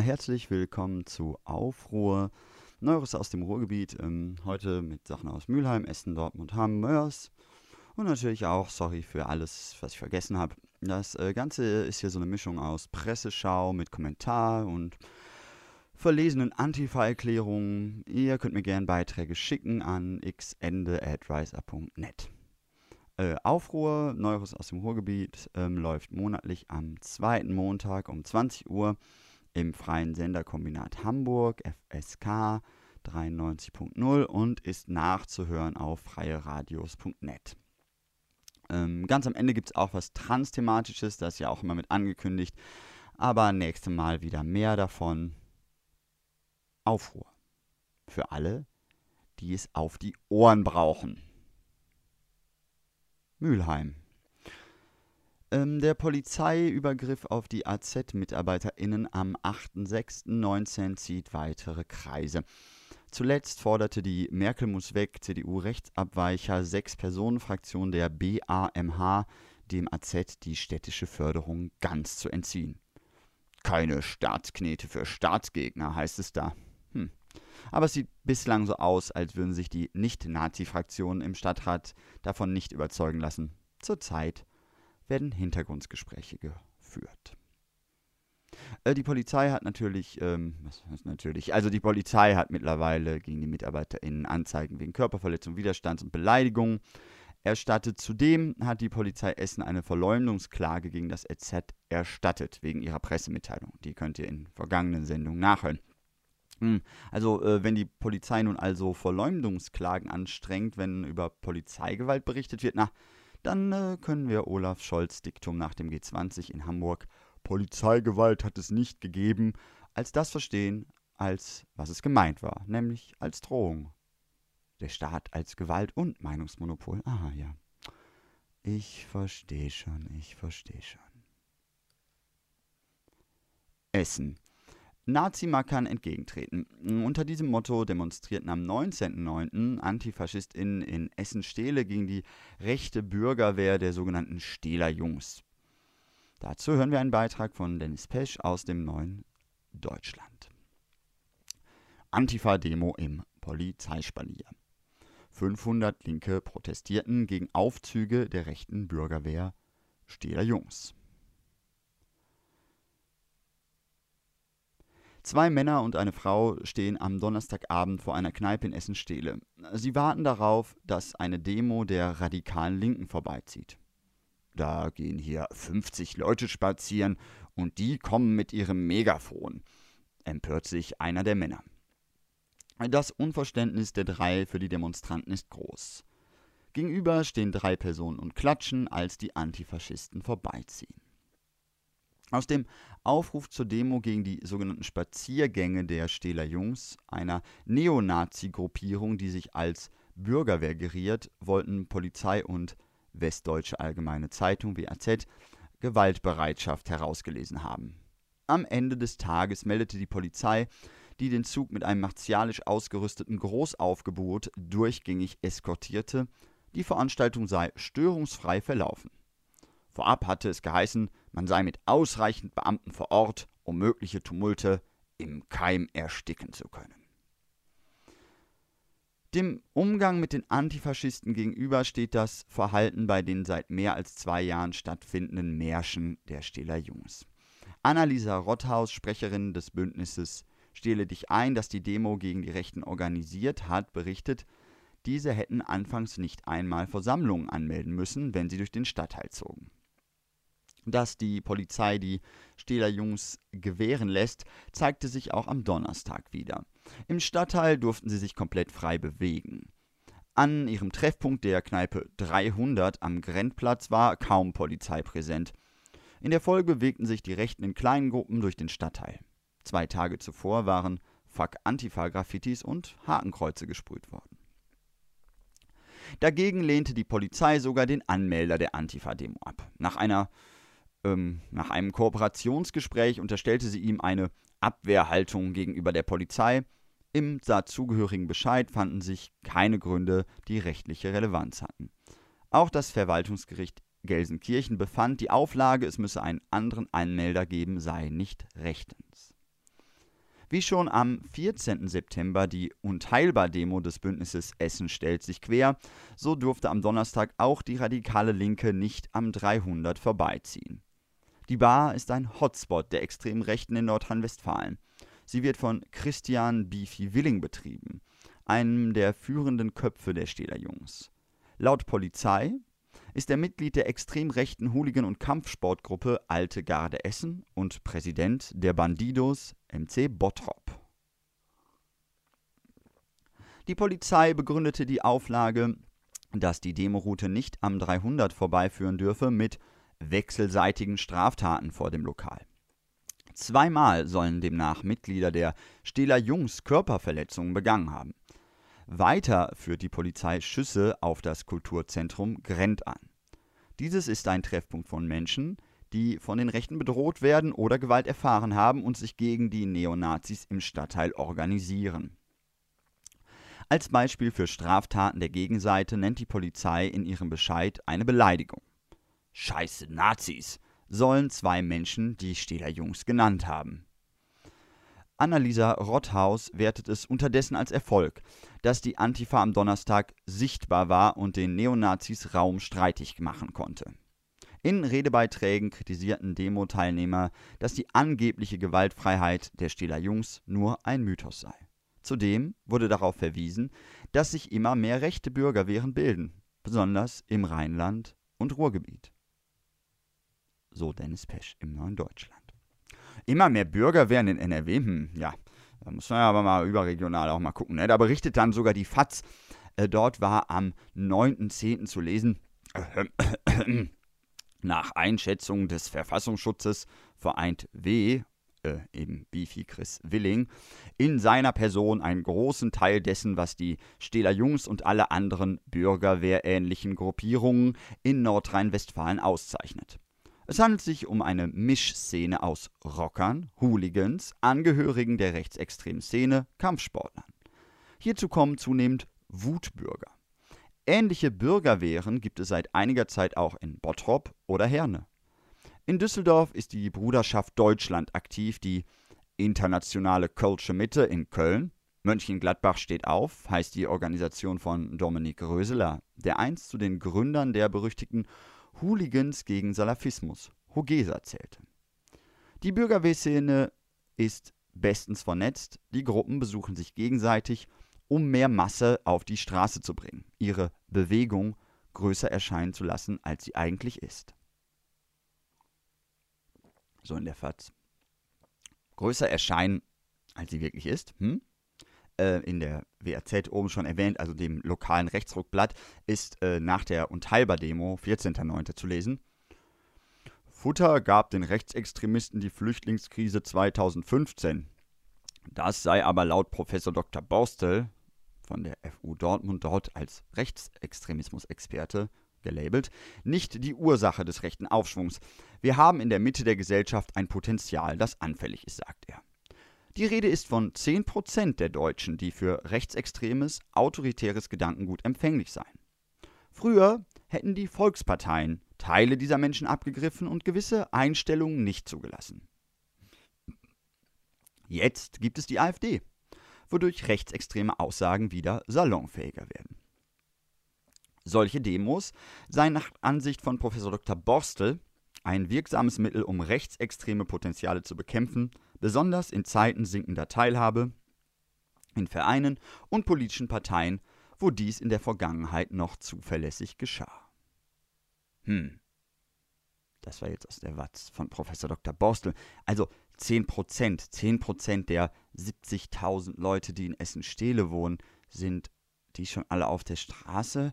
Herzlich willkommen zu Aufruhr. Neues aus dem Ruhrgebiet. Ähm, heute mit Sachen aus Mülheim, Essen, Dortmund, Hamm, Mörs. Und natürlich auch, sorry für alles, was ich vergessen habe. Das äh, Ganze ist hier so eine Mischung aus Presseschau mit Kommentar und verlesenen Antifa-Erklärungen. Ihr könnt mir gerne Beiträge schicken an xende.riser.net. Äh, Aufruhr, Neues aus dem Ruhrgebiet, ähm, läuft monatlich am zweiten Montag um 20 Uhr im freien Senderkombinat Hamburg, FSK 93.0 und ist nachzuhören auf freieradios.net. Ähm, ganz am Ende gibt es auch was Transthematisches, das ist ja auch immer mit angekündigt, aber nächstes Mal wieder mehr davon. Aufruhr. Für alle, die es auf die Ohren brauchen. Mülheim. Ähm, der Polizeiübergriff auf die AZ-MitarbeiterInnen am 8.6.19 zieht weitere Kreise. Zuletzt forderte die Merkel muss weg CDU-Rechtsabweicher Sechs-Personen-Fraktion der BAMH dem AZ die städtische Förderung ganz zu entziehen. Keine Staatsknete für Staatsgegner, heißt es da. Hm. Aber es sieht bislang so aus, als würden sich die Nicht-Nazi-Fraktionen im Stadtrat davon nicht überzeugen lassen. Zurzeit werden Hintergrundgespräche geführt. Äh, die Polizei hat natürlich, ähm, was heißt natürlich, also die Polizei hat mittlerweile gegen die MitarbeiterInnen Anzeigen wegen Körperverletzung, Widerstands- und Beleidigung erstattet. Zudem hat die Polizei Essen eine Verleumdungsklage gegen das EZ erstattet, wegen ihrer Pressemitteilung. Die könnt ihr in vergangenen Sendungen nachhören. Hm, also, äh, wenn die Polizei nun also Verleumdungsklagen anstrengt, wenn über Polizeigewalt berichtet wird, na, dann äh, können wir Olaf Scholz Diktum nach dem G20 in Hamburg Polizeigewalt hat es nicht gegeben, als das verstehen, als was es gemeint war, nämlich als Drohung. Der Staat als Gewalt und Meinungsmonopol. Aha, ja. Ich verstehe schon, ich verstehe schon. Essen. Nazi-Mackern entgegentreten. Unter diesem Motto demonstrierten am 19.09. AntifaschistInnen in Essen-Stehle gegen die rechte Bürgerwehr der sogenannten Stehler Jungs. Dazu hören wir einen Beitrag von Dennis Pesch aus dem neuen Deutschland. Antifa-Demo im Polizeispalier. 500 Linke protestierten gegen Aufzüge der rechten Bürgerwehr Stehler Jungs. Zwei Männer und eine Frau stehen am Donnerstagabend vor einer Kneipe in Essen-Stehle. Sie warten darauf, dass eine Demo der radikalen Linken vorbeizieht. Da gehen hier 50 Leute spazieren und die kommen mit ihrem Megafon, empört sich einer der Männer. Das Unverständnis der drei für die Demonstranten ist groß. Gegenüber stehen drei Personen und klatschen, als die Antifaschisten vorbeiziehen. Aus dem Aufruf zur Demo gegen die sogenannten Spaziergänge der Stehler Jungs, einer Neonazi-Gruppierung, die sich als Bürgerwehr geriert, wollten Polizei und Westdeutsche Allgemeine Zeitung WAZ Gewaltbereitschaft herausgelesen haben. Am Ende des Tages meldete die Polizei, die den Zug mit einem martialisch ausgerüsteten Großaufgebot durchgängig eskortierte, die Veranstaltung sei störungsfrei verlaufen. Vorab hatte es geheißen, man sei mit ausreichend Beamten vor Ort, um mögliche Tumulte im Keim ersticken zu können. Dem Umgang mit den Antifaschisten gegenüber steht das Verhalten bei den seit mehr als zwei Jahren stattfindenden Märschen der Stiller Jungs. Annalisa Rotthaus, Sprecherin des Bündnisses Stehle dich ein, das die Demo gegen die Rechten organisiert hat, berichtet, diese hätten anfangs nicht einmal Versammlungen anmelden müssen, wenn sie durch den Stadtteil zogen dass die Polizei die Stehler Jungs gewähren lässt, zeigte sich auch am Donnerstag wieder. Im Stadtteil durften sie sich komplett frei bewegen. An ihrem Treffpunkt der Kneipe 300 am Grenzplatz war kaum Polizei präsent. In der Folge bewegten sich die Rechten in kleinen Gruppen durch den Stadtteil. Zwei Tage zuvor waren Fuck Antifa-Graffitis und Hakenkreuze gesprüht worden. Dagegen lehnte die Polizei sogar den Anmelder der Antifa-Demo ab. Nach, einer, ähm, nach einem Kooperationsgespräch unterstellte sie ihm eine Abwehrhaltung gegenüber der Polizei. Im dazugehörigen Bescheid fanden sich keine Gründe, die rechtliche Relevanz hatten. Auch das Verwaltungsgericht Gelsenkirchen befand, die Auflage, es müsse einen anderen Anmelder geben, sei nicht rechtens. Wie schon am 14. September die Unteilbar-Demo des Bündnisses Essen stellt sich quer, so durfte am Donnerstag auch die radikale Linke nicht am 300 vorbeiziehen. Die Bar ist ein Hotspot der extremen Rechten in Nordrhein-Westfalen. Sie wird von Christian Beefy Willing betrieben, einem der führenden Köpfe der Jungs. Laut Polizei ist er Mitglied der extrem rechten Hooligan- und Kampfsportgruppe Alte Garde Essen und Präsident der Bandidos MC Bottrop. Die Polizei begründete die Auflage, dass die Demoroute nicht am 300 vorbeiführen dürfe, mit wechselseitigen Straftaten vor dem Lokal. Zweimal sollen demnach Mitglieder der Stehler Jungs Körperverletzungen begangen haben. Weiter führt die Polizei Schüsse auf das Kulturzentrum Grent an. Dieses ist ein Treffpunkt von Menschen, die von den Rechten bedroht werden oder Gewalt erfahren haben und sich gegen die Neonazis im Stadtteil organisieren. Als Beispiel für Straftaten der Gegenseite nennt die Polizei in ihrem Bescheid eine Beleidigung. Scheiße Nazis sollen zwei Menschen die Stähler Jungs genannt haben. Annalisa Rotthaus wertet es unterdessen als Erfolg, dass die Antifa am Donnerstag sichtbar war und den Neonazis Raum streitig machen konnte. In Redebeiträgen kritisierten Demo-Teilnehmer, dass die angebliche Gewaltfreiheit der Stehler Jungs nur ein Mythos sei. Zudem wurde darauf verwiesen, dass sich immer mehr rechte Bürgerwehren bilden, besonders im Rheinland und Ruhrgebiet. So Dennis Pesch im Neuen Deutschland immer mehr Bürger werden in NRW. Hm, ja, da muss man aber mal überregional auch mal gucken. Ne? Da berichtet dann sogar die FAZ. Äh, dort war am 9.10. zu lesen, äh, nach Einschätzung des Verfassungsschutzes vereint W, äh, eben Beefy Chris Willing, in seiner Person einen großen Teil dessen, was die Stähler Jungs und alle anderen bürgerwehrähnlichen Gruppierungen in Nordrhein-Westfalen auszeichnet. Es handelt sich um eine Mischszene aus Rockern, Hooligans, Angehörigen der rechtsextremen Szene, Kampfsportlern. Hierzu kommen zunehmend Wutbürger. Ähnliche Bürgerwehren gibt es seit einiger Zeit auch in Bottrop oder Herne. In Düsseldorf ist die Bruderschaft Deutschland aktiv, die Internationale Kölsche Mitte in Köln. Mönchengladbach steht auf, heißt die Organisation von Dominik Röseler, der einst zu den Gründern der berüchtigten Hooligans gegen Salafismus, Hogesa zählte. Die Bürgerwehrszene ist bestens vernetzt, die Gruppen besuchen sich gegenseitig, um mehr Masse auf die Straße zu bringen, ihre Bewegung größer erscheinen zu lassen, als sie eigentlich ist. So in der FAZ. Größer erscheinen, als sie wirklich ist. Hm? Äh, in der WAZ oben schon erwähnt, also dem lokalen Rechtsruckblatt, ist äh, nach der Unteilbar-Demo, 14.09. zu lesen. Futter gab den Rechtsextremisten die Flüchtlingskrise 2015. Das sei aber laut Professor Dr. Borstel von der FU Dortmund dort als Rechtsextremismus-Experte gelabelt, nicht die Ursache des rechten Aufschwungs. Wir haben in der Mitte der Gesellschaft ein Potenzial, das anfällig ist, sagt er. Die Rede ist von 10% der Deutschen, die für rechtsextremes, autoritäres Gedankengut empfänglich seien. Früher hätten die Volksparteien Teile dieser Menschen abgegriffen und gewisse Einstellungen nicht zugelassen. Jetzt gibt es die AfD, wodurch rechtsextreme Aussagen wieder salonfähiger werden. Solche Demos seien nach Ansicht von Professor Dr. Borstel ein wirksames Mittel, um rechtsextreme Potenziale zu bekämpfen, besonders in Zeiten sinkender Teilhabe in Vereinen und politischen Parteien, wo dies in der Vergangenheit noch zuverlässig geschah. Hm. Das war jetzt aus der Watz von Professor Dr. Borstel. Also 10 Prozent, 10 Prozent der 70.000 Leute, die in Essen-Stehle wohnen, sind die schon alle auf der Straße?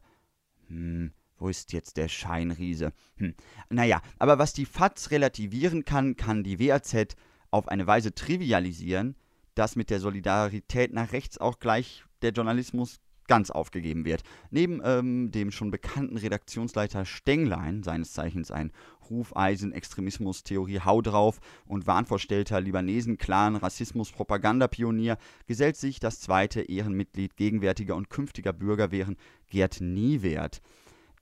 Hm, wo ist jetzt der Scheinriese? Hm. Naja, aber was die FAZ relativieren kann, kann die WAZ auf eine Weise trivialisieren, dass mit der Solidarität nach rechts auch gleich der Journalismus ganz aufgegeben wird. Neben ähm, dem schon bekannten Redaktionsleiter Stenglein, seines Zeichens ein Hufeisen, Extremismus, Theorie, Hau drauf und wahnvorstellter Libanesen-Clan, Rassismus, Propagandapionier, gesellt sich das zweite Ehrenmitglied gegenwärtiger und künftiger Bürgerwehren, Gerd Niewert.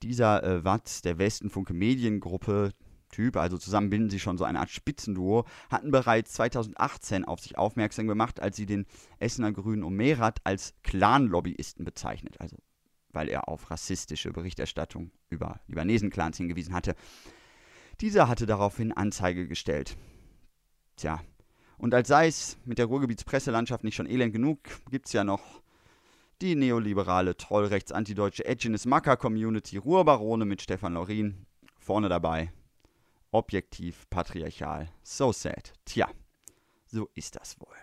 Dieser äh, Watz der Westenfunke Mediengruppe, Typ, also zusammen bilden sie schon so eine Art Spitzenduo, hatten bereits 2018 auf sich aufmerksam gemacht, als sie den Essener Grünen Omerat als Clan-Lobbyisten bezeichnet, also weil er auf rassistische Berichterstattung über Libanesen-Clans hingewiesen hatte. Dieser hatte daraufhin Anzeige gestellt. Tja, und als sei es mit der Ruhrgebietspresselandschaft nicht schon elend genug, gibt es ja noch die neoliberale, trollrechts-antideutsche Edginess Macker Community Ruhrbarone mit Stefan Laurin vorne dabei objektiv, patriarchal. So sad. Tja, so ist das wohl.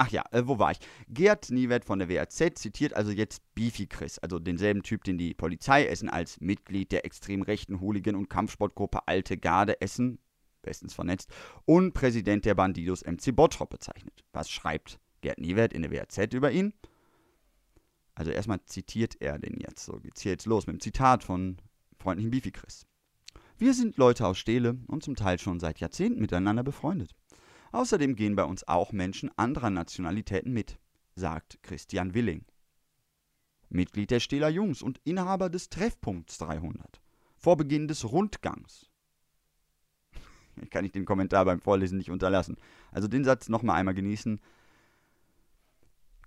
Ach ja, äh, wo war ich? Gerd Niewert von der WAZ zitiert also jetzt Beefy Chris, also denselben Typ, den die Polizei Essen als Mitglied der extrem rechten Hooligan- und Kampfsportgruppe Alte Garde Essen, bestens vernetzt, und Präsident der Bandidos MC Bottrop bezeichnet. Was schreibt Gerd Niewert in der WAZ über ihn? Also erstmal zitiert er den jetzt. So geht's hier jetzt los mit dem Zitat von freundlichen Beefy Chris. Wir sind Leute aus Stele und zum Teil schon seit Jahrzehnten miteinander befreundet. Außerdem gehen bei uns auch Menschen anderer Nationalitäten mit, sagt Christian Willing. Mitglied der Steler Jungs und Inhaber des Treffpunkts 300. Vor Beginn des Rundgangs. Kann ich den Kommentar beim Vorlesen nicht unterlassen. Also den Satz nochmal einmal genießen.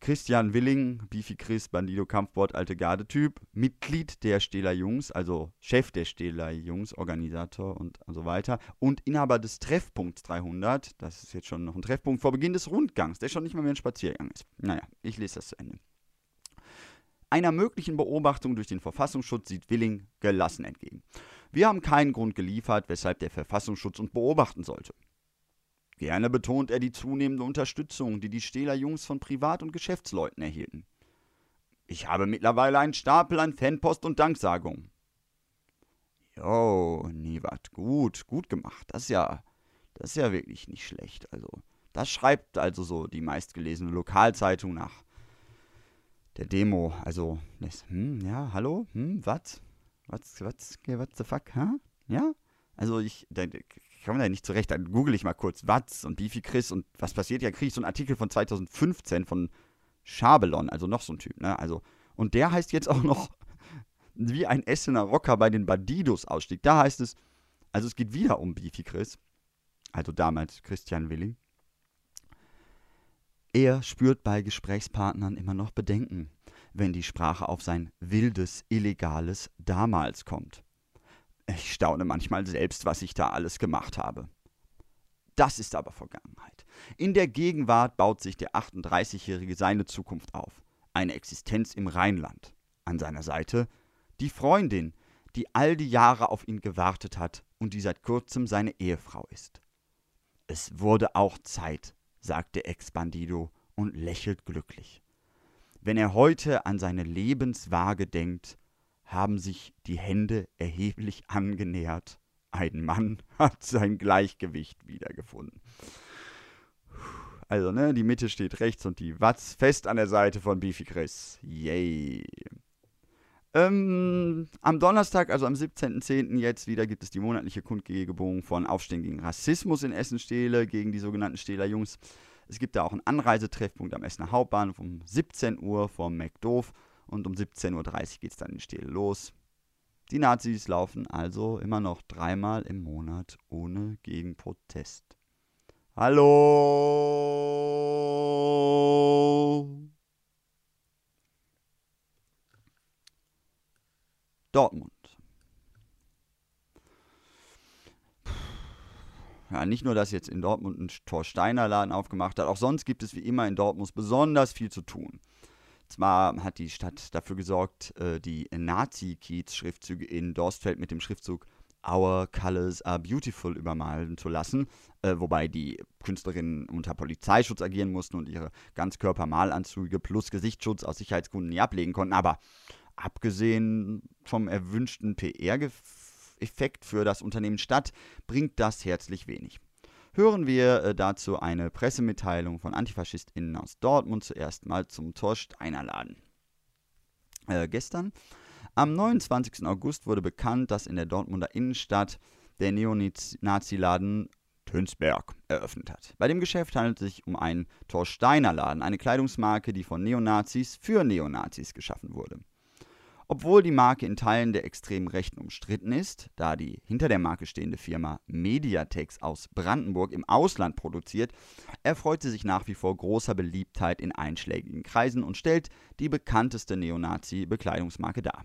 Christian Willing, Beefy Chris, Bandido Kampfbord, alte Garde-Typ, Mitglied der Stähler Jungs, also Chef der Stähler Jungs, Organisator und so weiter und Inhaber des Treffpunkts 300, das ist jetzt schon noch ein Treffpunkt vor Beginn des Rundgangs, der schon nicht mal mehr ein Spaziergang ist. Naja, ich lese das zu Ende. Einer möglichen Beobachtung durch den Verfassungsschutz sieht Willing gelassen entgegen. Wir haben keinen Grund geliefert, weshalb der Verfassungsschutz uns beobachten sollte. Gerne betont er die zunehmende Unterstützung, die die Stähler Jungs von Privat- und Geschäftsleuten erhielten. Ich habe mittlerweile einen Stapel an Fanpost und Danksagungen. Jo, Niewat, gut, gut gemacht. Das ist ja, das ist ja wirklich nicht schlecht. Also, das schreibt also so die meistgelesene Lokalzeitung nach der Demo. Also, das, hm, ja, hallo, hm, was? Was, was, what the fuck, hä? Ja? Also, ich, ich komme da nicht zurecht, dann google ich mal kurz Watz und Beefy Chris und was passiert, ja, kriege ich so einen Artikel von 2015 von Schabelon, also noch so ein Typ, ne? Also, und der heißt jetzt auch noch, wie ein Essener Rocker bei den Bandidos ausstieg. Da heißt es, also es geht wieder um Beefy Chris, also damals Christian Willing. Er spürt bei Gesprächspartnern immer noch Bedenken, wenn die Sprache auf sein wildes, illegales damals kommt. Ich staune manchmal selbst, was ich da alles gemacht habe. Das ist aber Vergangenheit. In der Gegenwart baut sich der 38-Jährige seine Zukunft auf. Eine Existenz im Rheinland. An seiner Seite die Freundin, die all die Jahre auf ihn gewartet hat und die seit kurzem seine Ehefrau ist. Es wurde auch Zeit, sagt der Ex-Bandido und lächelt glücklich. Wenn er heute an seine Lebenswaage denkt, haben sich die Hände erheblich angenähert. Ein Mann hat sein Gleichgewicht wiedergefunden. Also, ne, die Mitte steht rechts und die Watz fest an der Seite von Beefy Chris. Yay. Ähm, am Donnerstag, also am 17.10. jetzt wieder, gibt es die monatliche Kundgebung von Aufstehen gegen Rassismus in Essen-Stehle, gegen die sogenannten Stehler Jungs. Es gibt da auch einen Anreisetreffpunkt am Essener Hauptbahnhof um 17 Uhr vom McDoof und um 17.30 Uhr geht es dann in Stehl los. Die Nazis laufen also immer noch dreimal im Monat ohne Gegenprotest. Hallo! Dortmund. Ja, nicht nur, dass jetzt in Dortmund ein Torsteiner Laden aufgemacht hat, auch sonst gibt es wie immer in Dortmund besonders viel zu tun. Zwar hat die Stadt dafür gesorgt, äh, die Nazi-Kiez-Schriftzüge in Dorstfeld mit dem Schriftzug Our Colors are Beautiful übermalen zu lassen, äh, wobei die Künstlerinnen unter Polizeischutz agieren mussten und ihre Ganzkörpermalanzüge plus Gesichtsschutz aus Sicherheitsgründen nie ablegen konnten. Aber abgesehen vom erwünschten PR-Effekt für das Unternehmen Stadt bringt das herzlich wenig hören wir äh, dazu eine Pressemitteilung von AntifaschistInnen aus Dortmund zuerst mal zum Torsteiner Laden. äh, gestern. Am 29. August wurde bekannt, dass in der Dortmunder Innenstadt der Neonazi-Laden Tönsberg eröffnet hat. Bei dem Geschäft handelt es sich um einen Torsteiner Laden, eine Kleidungsmarke, die von Neonazis für Neonazis geschaffen wurde. Obwohl die Marke in Teilen der extremen Rechten umstritten ist, da die hinter der Marke stehende Firma Mediatex aus Brandenburg im Ausland produziert, erfreut sie sich nach wie vor großer Beliebtheit in einschlägigen Kreisen und stellt die bekannteste Neonazi-Bekleidungsmarke dar.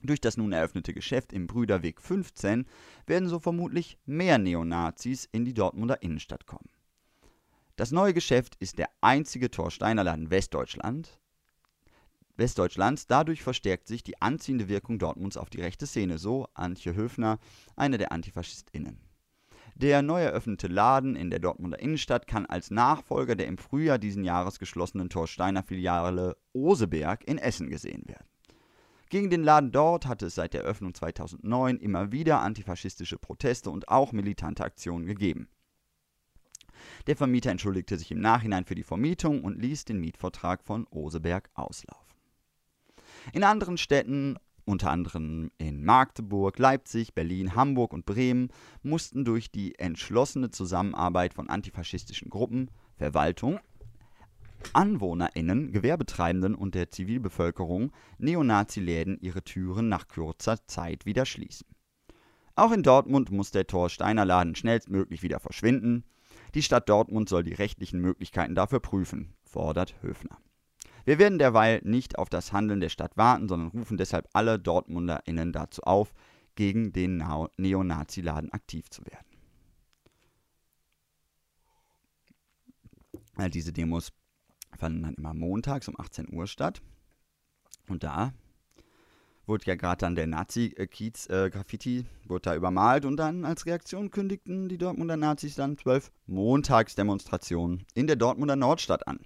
Durch das nun eröffnete Geschäft im Brüderweg 15 werden so vermutlich mehr Neonazis in die Dortmunder Innenstadt kommen. Das neue Geschäft ist der einzige Torsteiner Laden Westdeutschland, Westdeutschlands. Dadurch verstärkt sich die anziehende Wirkung Dortmunds auf die rechte Szene, so Antje Höfner, eine der AntifaschistInnen. Der neu eröffnete Laden in der Dortmunder Innenstadt kann als Nachfolger der im Frühjahr diesen Jahres geschlossenen Torsteiner Filiale Oseberg in Essen gesehen werden. Gegen den Laden dort hatte es seit der Eröffnung 2009 immer wieder antifaschistische Proteste und auch militante Aktionen gegeben. Der Vermieter entschuldigte sich im Nachhinein für die Vermietung und ließ den Mietvertrag von Oseberg auslaufen. In anderen Städten, unter anderem in Magdeburg, Leipzig, Berlin, Hamburg und Bremen, mussten durch die entschlossene Zusammenarbeit von antifaschistischen Gruppen, Verwaltung, AnwohnerInnen, Gewerbetreibenden und der Zivilbevölkerung Neonazi-Läden ihre Türen nach kurzer Zeit wieder schließen. Auch in Dortmund muss der Thorsteiner Laden schnellstmöglich wieder verschwinden. Die Stadt Dortmund soll die rechtlichen Möglichkeiten dafür prüfen, fordert Höfner. Wir werden derweil nicht auf das Handeln der Stadt warten, sondern rufen deshalb alle DortmunderInnen dazu auf, gegen den Neonazi-Laden aktiv zu werden. All diese Demos fanden dann immer montags um 18 Uhr statt. Und da wurde ja gerade dann der Nazi-Kiez-Graffiti, äh, übermalt und dann als Reaktion kündigten die Dortmunder Nazis dann zwölf Montagsdemonstrationen in der Dortmunder Nordstadt an.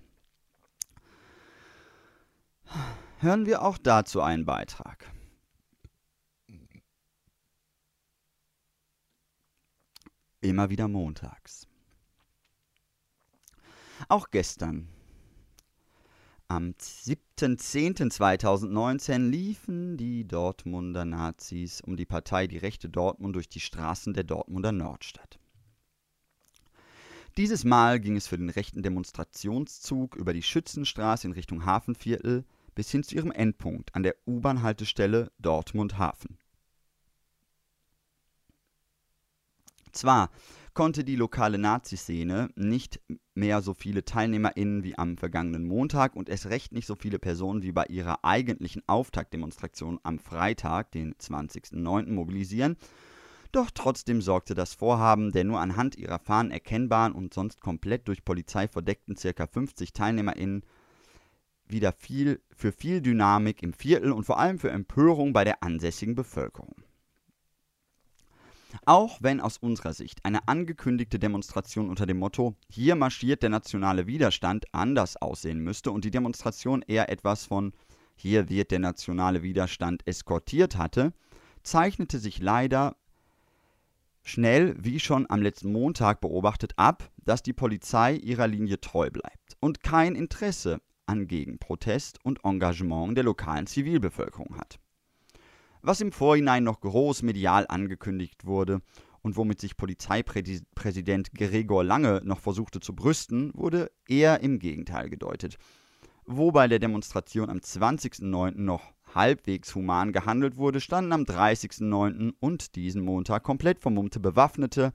Hören wir auch dazu einen Beitrag. Immer wieder montags. Auch gestern, am 7.10.2019, liefen die Dortmunder Nazis um die Partei Die Rechte Dortmund durch die Straßen der Dortmunder Nordstadt. Dieses Mal ging es für den rechten Demonstrationszug über die Schützenstraße in Richtung Hafenviertel bis hin zu ihrem Endpunkt an der U-Bahn-Haltestelle Dortmund Hafen. Zwar konnte die lokale Nazi-Szene nicht mehr so viele TeilnehmerInnen wie am vergangenen Montag und es recht nicht so viele Personen wie bei ihrer eigentlichen Auftaktdemonstration am Freitag, den 20.09. mobilisieren, doch trotzdem sorgte das Vorhaben der nur anhand ihrer Fahnen erkennbaren und sonst komplett durch Polizei verdeckten ca. 50 TeilnehmerInnen wieder viel, für viel Dynamik im Viertel und vor allem für Empörung bei der ansässigen Bevölkerung. Auch wenn aus unserer Sicht eine angekündigte Demonstration unter dem Motto Hier marschiert der nationale Widerstand anders aussehen müsste und die Demonstration eher etwas von Hier wird der nationale Widerstand eskortiert hatte, zeichnete sich leider schnell, wie schon am letzten Montag beobachtet, ab, dass die Polizei ihrer Linie treu bleibt und kein Interesse an Gegenprotest und Engagement der lokalen Zivilbevölkerung hat. Was im Vorhinein noch groß medial angekündigt wurde und womit sich Polizeipräsident Gregor Lange noch versuchte zu brüsten, wurde eher im Gegenteil gedeutet. Wo bei der Demonstration am 20.09. noch halbwegs human gehandelt wurde, standen am 30.09. und diesen Montag komplett vermummte Bewaffnete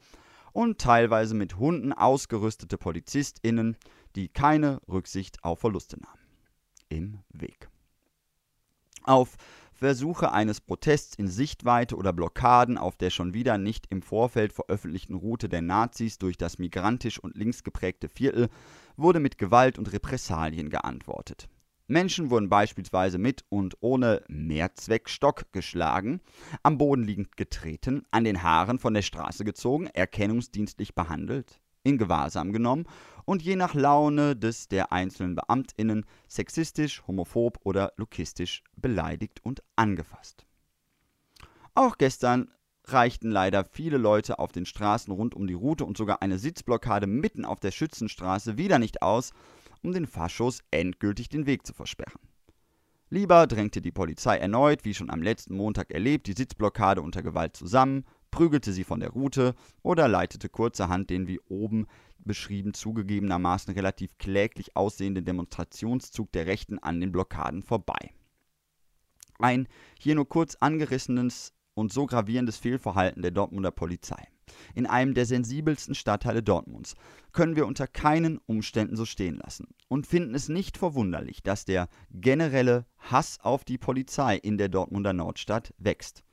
und teilweise mit Hunden ausgerüstete PolizistInnen die keine Rücksicht auf Verluste nahmen. Im Weg. Auf Versuche eines Protests in Sichtweite oder Blockaden auf der schon wieder nicht im Vorfeld veröffentlichten Route der Nazis durch das migrantisch und links geprägte Viertel wurde mit Gewalt und Repressalien geantwortet. Menschen wurden beispielsweise mit und ohne Mehrzweckstock geschlagen, am Boden liegend getreten, an den Haaren von der Straße gezogen, erkennungsdienstlich behandelt, in Gewahrsam genommen und je nach Laune des der einzelnen Beamtinnen sexistisch, homophob oder lukistisch beleidigt und angefasst. Auch gestern reichten leider viele Leute auf den Straßen rund um die Route und sogar eine Sitzblockade mitten auf der Schützenstraße wieder nicht aus, um den Faschos endgültig den Weg zu versperren. Lieber drängte die Polizei erneut, wie schon am letzten Montag erlebt, die Sitzblockade unter Gewalt zusammen, prügelte sie von der Route oder leitete kurzerhand den wie oben beschrieben zugegebenermaßen relativ kläglich aussehenden Demonstrationszug der Rechten an den Blockaden vorbei. Ein hier nur kurz angerissenes und so gravierendes Fehlverhalten der Dortmunder Polizei. In einem der sensibelsten Stadtteile Dortmunds können wir unter keinen Umständen so stehen lassen und finden es nicht verwunderlich, dass der generelle Hass auf die Polizei in der Dortmunder Nordstadt wächst.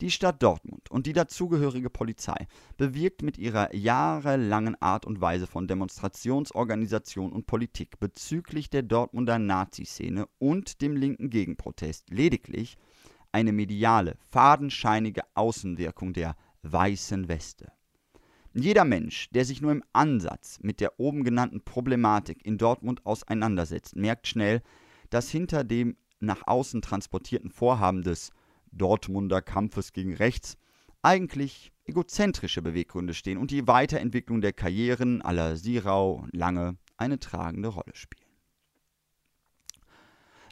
Die Stadt Dortmund und die dazugehörige Polizei bewirkt mit ihrer jahrelangen Art und Weise von Demonstrationsorganisation und Politik bezüglich der Dortmunder Nazi-Szene und dem linken Gegenprotest lediglich eine mediale, fadenscheinige Außenwirkung der weißen Weste. Jeder Mensch, der sich nur im Ansatz mit der oben genannten Problematik in Dortmund auseinandersetzt, merkt schnell, dass hinter dem nach außen transportierten Vorhaben des Dortmunder Kampfes gegen Rechts eigentlich egozentrische Beweggründe stehen und die Weiterentwicklung der Karrieren aller Sirau und Lange eine tragende Rolle spielen.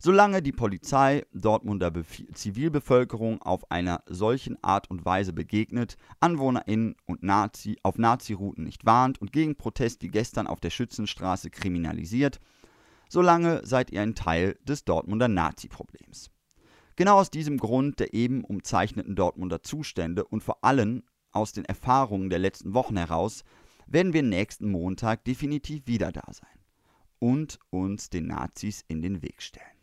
Solange die Polizei Dortmunder Bef Zivilbevölkerung auf einer solchen Art und Weise begegnet, AnwohnerInnen und Nazi auf Nazi-Routen nicht warnt und gegen Protest wie gestern auf der Schützenstraße kriminalisiert, solange seid ihr ein Teil des Dortmunder Nazi-Problems. Genau aus diesem Grund der eben umzeichneten Dortmunder Zustände und vor allem aus den Erfahrungen der letzten Wochen heraus werden wir nächsten Montag definitiv wieder da sein und uns den Nazis in den Weg stellen.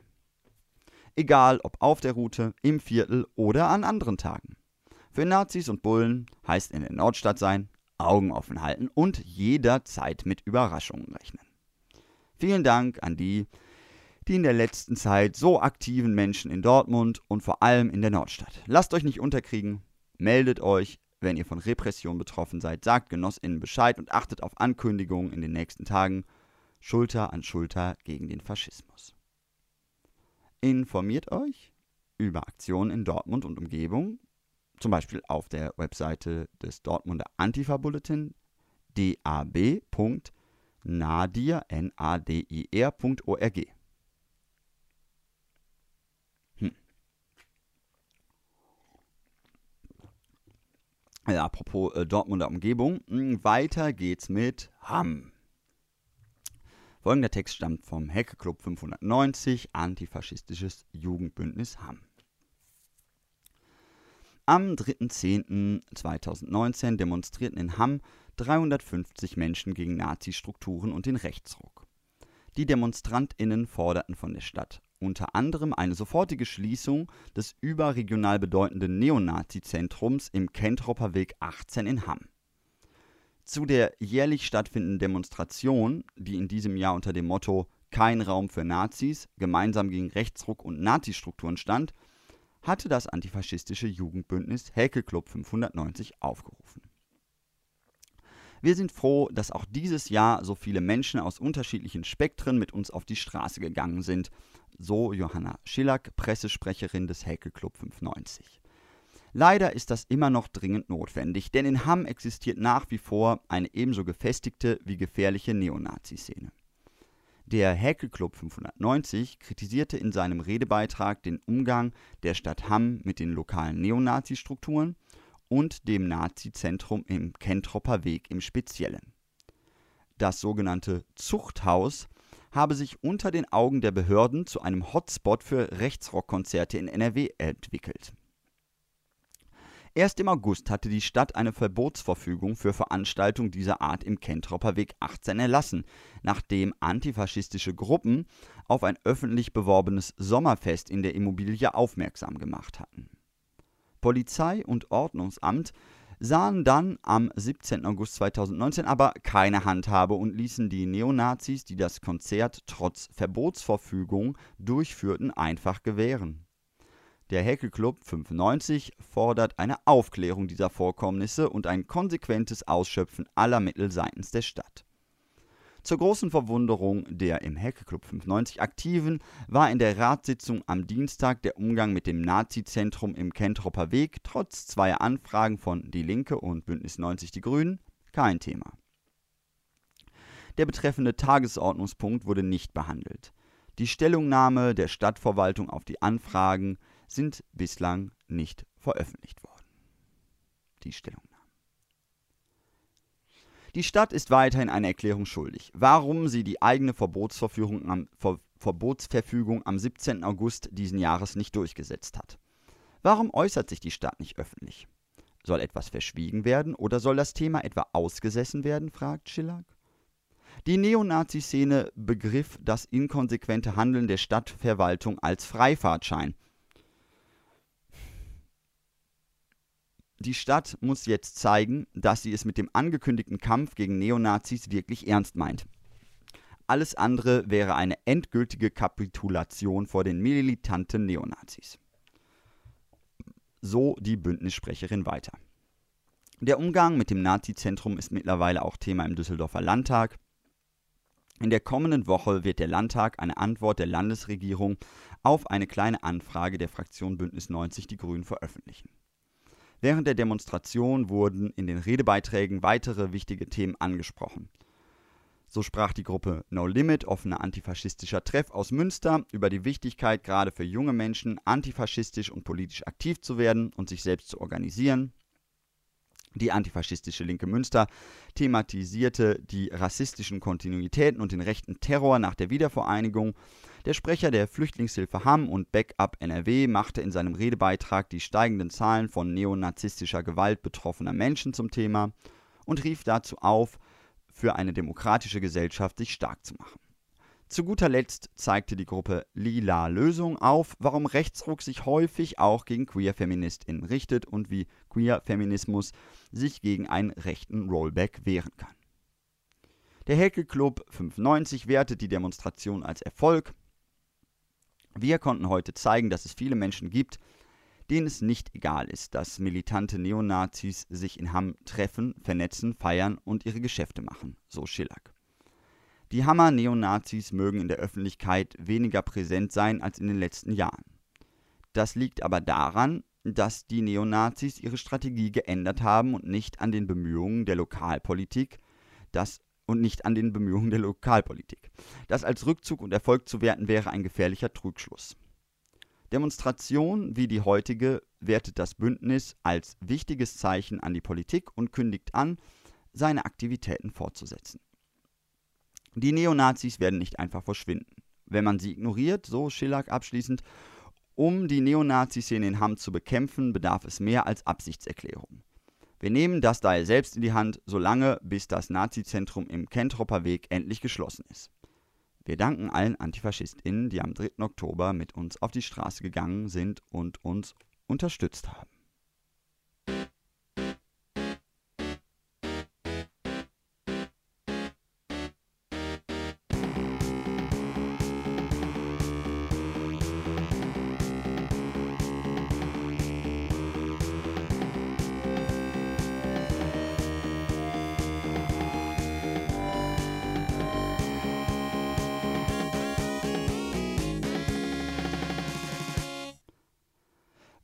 Egal ob auf der Route, im Viertel oder an anderen Tagen. Für Nazis und Bullen heißt in der Nordstadt sein, Augen offen halten und jederzeit mit Überraschungen rechnen. Vielen Dank an die, die in der letzten Zeit so aktiven Menschen in Dortmund und vor allem in der Nordstadt. Lasst euch nicht unterkriegen, meldet euch, wenn ihr von Repression betroffen seid, sagt GenossInnen Bescheid und achtet auf Ankündigungen in den nächsten Tagen. Schulter an Schulter gegen den Faschismus. Informiert euch über Aktionen in Dortmund und Umgebung, zum Beispiel auf der Webseite des Dortmunder Antifa-Bulletin dab.nadir.org. Ja, apropos äh, Dortmunder Umgebung. Hm, weiter geht's mit Hamm. Folgender Text stammt vom Hecke Club 590, Antifaschistisches Jugendbündnis Hamm. Am 3.10.2019 demonstrierten in Hamm 350 Menschen gegen Nazi-Strukturen und den Rechtsruck. Die DemonstrantInnen forderten von der Stadt unter anderem eine sofortige Schließung des überregional bedeutenden Neonazi-Zentrums im Kentropper Weg 18 in Hamm. Zu der jährlich stattfindenden Demonstration, die in diesem Jahr unter dem Motto Kein Raum für Nazis, gemeinsam gegen Rechtsruck und Nazi-Strukturen stand, hatte das antifaschistische Jugendbündnis Häkelclub 590 aufgerufen. Wir sind froh, dass auch dieses Jahr so viele Menschen aus unterschiedlichen Spektren mit uns auf die Straße gegangen sind so Johanna Schillack, Pressesprecherin des Häkel Club 590. Leider ist das immer noch dringend notwendig, denn in Hamm existiert nach wie vor eine ebenso gefestigte wie gefährliche Neonazi-Szene. Der Häkel Club 590 kritisierte in seinem Redebeitrag den Umgang der Stadt Hamm mit den lokalen Neonazi-Strukturen und dem Nazi-Zentrum im Kentropper Weg im Speziellen. Das sogenannte Zuchthaus habe sich unter den Augen der Behörden zu einem Hotspot für Rechtsrockkonzerte in NRW entwickelt. Erst im August hatte die Stadt eine Verbotsverfügung für Veranstaltungen dieser Art im Kentropper Weg 18 erlassen, nachdem antifaschistische Gruppen auf ein öffentlich beworbenes Sommerfest in der Immobilie aufmerksam gemacht hatten. Polizei und Ordnungsamt sahen dann am 17. August 2019 aber keine Handhabe und ließen die Neonazis, die das Konzert trotz Verbotsverfügung durchführten, einfach gewähren. Der Häkelclub 95 fordert eine Aufklärung dieser Vorkommnisse und ein konsequentes Ausschöpfen aller Mittel seitens der Stadt. Zur großen Verwunderung der im Hacker-Club 95 Aktiven war in der Ratssitzung am Dienstag der Umgang mit dem Nazi-Zentrum im Kentropper Weg trotz zweier Anfragen von Die Linke und Bündnis 90 Die Grünen kein Thema. Der betreffende Tagesordnungspunkt wurde nicht behandelt. Die Stellungnahme der Stadtverwaltung auf die Anfragen sind bislang nicht veröffentlicht worden. Die Stellungnahme. Die Stadt ist weiterhin eine Erklärung schuldig, warum sie die eigene Verbotsverfügung am, Ver, Verbotsverfügung am 17. August diesen Jahres nicht durchgesetzt hat. Warum äußert sich die Stadt nicht öffentlich? Soll etwas verschwiegen werden oder soll das Thema etwa ausgesessen werden, fragt Schillack. Die Neonazi-Szene begriff das inkonsequente Handeln der Stadtverwaltung als Freifahrtschein. Die Stadt muss jetzt zeigen, dass sie es mit dem angekündigten Kampf gegen Neonazis wirklich ernst meint. Alles andere wäre eine endgültige Kapitulation vor den militanten Neonazis. So die Bündnissprecherin weiter. Der Umgang mit dem Nazizentrum ist mittlerweile auch Thema im Düsseldorfer Landtag. In der kommenden Woche wird der Landtag eine Antwort der Landesregierung auf eine kleine Anfrage der Fraktion Bündnis 90 Die Grünen veröffentlichen. Während der Demonstration wurden in den Redebeiträgen weitere wichtige Themen angesprochen. So sprach die Gruppe No Limit, offener antifaschistischer Treff aus Münster, über die Wichtigkeit, gerade für junge Menschen antifaschistisch und politisch aktiv zu werden und sich selbst zu organisieren. Die antifaschistische Linke Münster thematisierte die rassistischen Kontinuitäten und den rechten Terror nach der Wiedervereinigung. Der Sprecher der Flüchtlingshilfe Hamm und Backup NRW machte in seinem Redebeitrag die steigenden Zahlen von neonazistischer Gewalt betroffener Menschen zum Thema und rief dazu auf, für eine demokratische Gesellschaft sich stark zu machen. Zu guter Letzt zeigte die Gruppe Lila Lösung auf, warum Rechtsruck sich häufig auch gegen Queer-FeministInnen richtet und wie Queer-Feminismus sich gegen einen rechten Rollback wehren kann. Der Heckel Club 95 wertet die Demonstration als Erfolg. Wir konnten heute zeigen, dass es viele Menschen gibt, denen es nicht egal ist, dass militante Neonazis sich in Hamm treffen, vernetzen, feiern und ihre Geschäfte machen, so Schillack. Die Hammer-Neonazis mögen in der Öffentlichkeit weniger präsent sein als in den letzten Jahren. Das liegt aber daran, dass die Neonazis ihre Strategie geändert haben und nicht an den Bemühungen der Lokalpolitik, das und nicht an den Bemühungen der Lokalpolitik. Das als Rückzug und Erfolg zu werten wäre ein gefährlicher Trugschluss. Demonstration wie die heutige wertet das Bündnis als wichtiges Zeichen an die Politik und kündigt an, seine Aktivitäten fortzusetzen. Die Neonazis werden nicht einfach verschwinden. Wenn man sie ignoriert, so Schillack abschließend, um die Neonazi-Szene in Hamm zu bekämpfen, bedarf es mehr als Absichtserklärung. Wir nehmen das daher selbst in die Hand, solange bis das Nazizentrum im Kentropper Weg endlich geschlossen ist. Wir danken allen AntifaschistInnen, die am 3. Oktober mit uns auf die Straße gegangen sind und uns unterstützt haben.